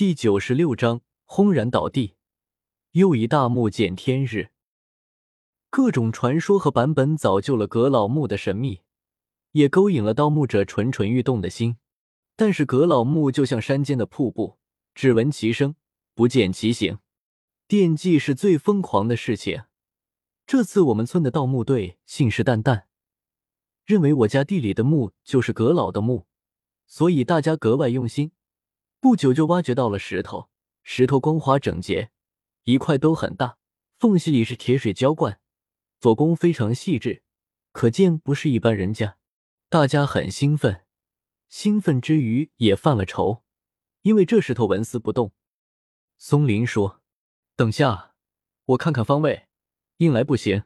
第九十六章轰然倒地，又一大幕见天日。各种传说和版本造就了阁老墓的神秘，也勾引了盗墓者蠢蠢欲动的心。但是阁老墓就像山间的瀑布，只闻其声，不见其形。惦记是最疯狂的事情。这次我们村的盗墓队信誓旦旦，认为我家地里的墓就是阁老的墓，所以大家格外用心。不久就挖掘到了石头，石头光滑整洁，一块都很大，缝隙里是铁水浇灌。做工非常细致，可见不是一般人家。大家很兴奋，兴奋之余也犯了愁，因为这石头纹丝不动。松林说：“等下，我看看方位，硬来不行，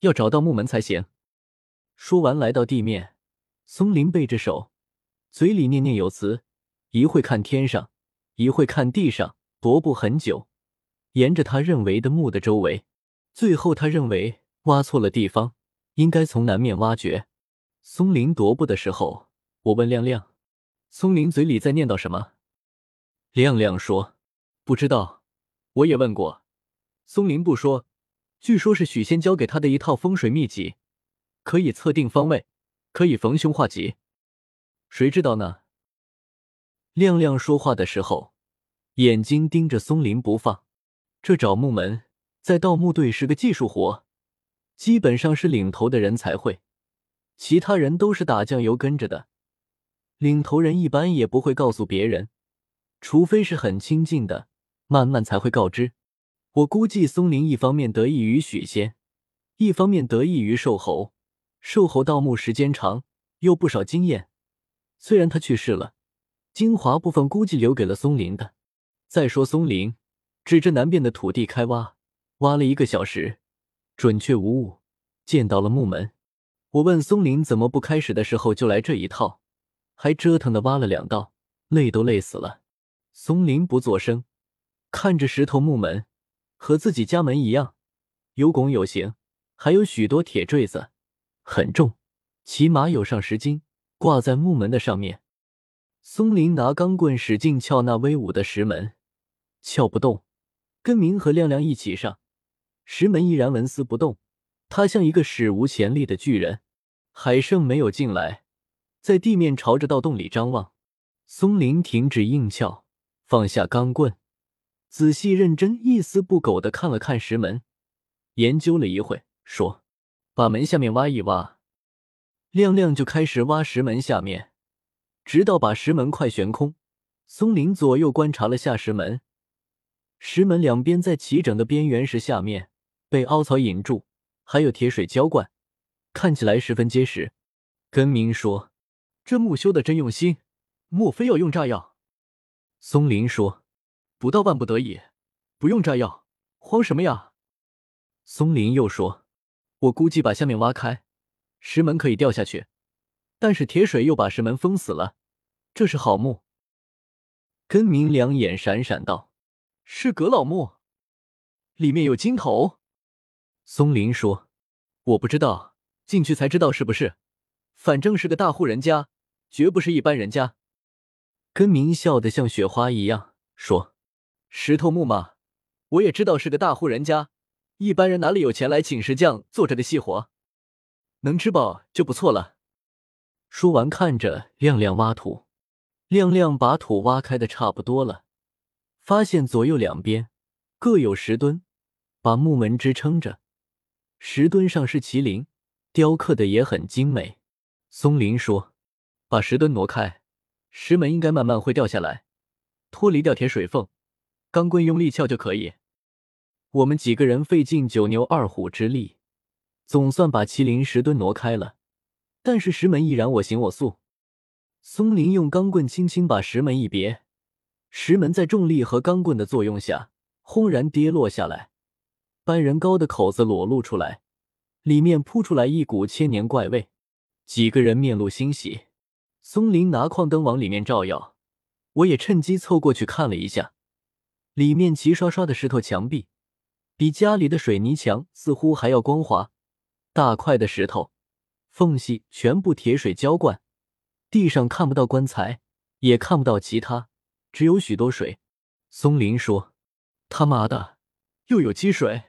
要找到木门才行。”说完，来到地面，松林背着手，嘴里念念有词，一会看天上，一会看地上，踱步很久，沿着他认为的墓的周围，最后他认为。挖错了地方，应该从南面挖掘。松林踱步的时候，我问亮亮：“松林嘴里在念叨什么？”亮亮说：“不知道，我也问过。”松林不说，据说是许仙教给他的一套风水秘籍，可以测定方位，可以逢凶化吉。谁知道呢？亮亮说话的时候，眼睛盯着松林不放。这找木门，在盗墓队是个技术活。基本上是领头的人才会，其他人都是打酱油跟着的。领头人一般也不会告诉别人，除非是很亲近的，慢慢才会告知。我估计松林一方面得益于许仙，一方面得益于瘦猴。瘦猴盗墓时间长，有不少经验。虽然他去世了，精华部分估计留给了松林的。再说松林指着南边的土地开挖，挖了一个小时。准确无误，见到了木门。我问松林怎么不开始的时候就来这一套，还折腾的挖了两道，累都累死了。松林不作声，看着石头木门，和自己家门一样，有拱有形，还有许多铁坠子，很重，起码有上十斤，挂在木门的上面。松林拿钢棍使劲撬那威武的石门，撬不动，跟明和亮亮一起上。石门依然纹丝不动，他像一个史无前例的巨人。海胜没有进来，在地面朝着盗洞里张望。松林停止硬撬，放下钢棍，仔细认真、一丝不苟的看了看石门，研究了一会，说：“把门下面挖一挖。”亮亮就开始挖石门下面，直到把石门快悬空。松林左右观察了下石门，石门两边在齐整的边缘石下面。被凹槽引住，还有铁水浇灌，看起来十分结实。根明说：“这木修的真用心，莫非要用炸药？”松林说：“不到万不得已，不用炸药，慌什么呀？”松林又说：“我估计把下面挖开，石门可以掉下去，但是铁水又把石门封死了，这是好墓。”根明两眼闪闪道：“是阁老墓，里面有金头。”松林说：“我不知道，进去才知道是不是。反正是个大户人家，绝不是一般人家。”根明笑得像雪花一样说：“石头木嘛，我也知道是个大户人家，一般人哪里有钱来请石匠做这个细活？能吃饱就不错了。”说完，看着亮亮挖土，亮亮把土挖开的差不多了，发现左右两边各有石墩，把木门支撑着。石墩上是麒麟，雕刻的也很精美。松林说：“把石墩挪开，石门应该慢慢会掉下来，脱离掉铁水缝，钢棍用力撬就可以。”我们几个人费尽九牛二虎之力，总算把麒麟石墩挪开了，但是石门依然我行我素。松林用钢棍轻轻把石门一别，石门在重力和钢棍的作用下，轰然跌落下来。半人高的口子裸露出来，里面扑出来一股千年怪味。几个人面露欣喜。松林拿矿灯往里面照耀，我也趁机凑过去看了一下。里面齐刷刷的石头墙壁，比家里的水泥墙似乎还要光滑。大块的石头，缝隙全部铁水浇灌。地上看不到棺材，也看不到其他，只有许多水。松林说：“他妈的，又有积水。”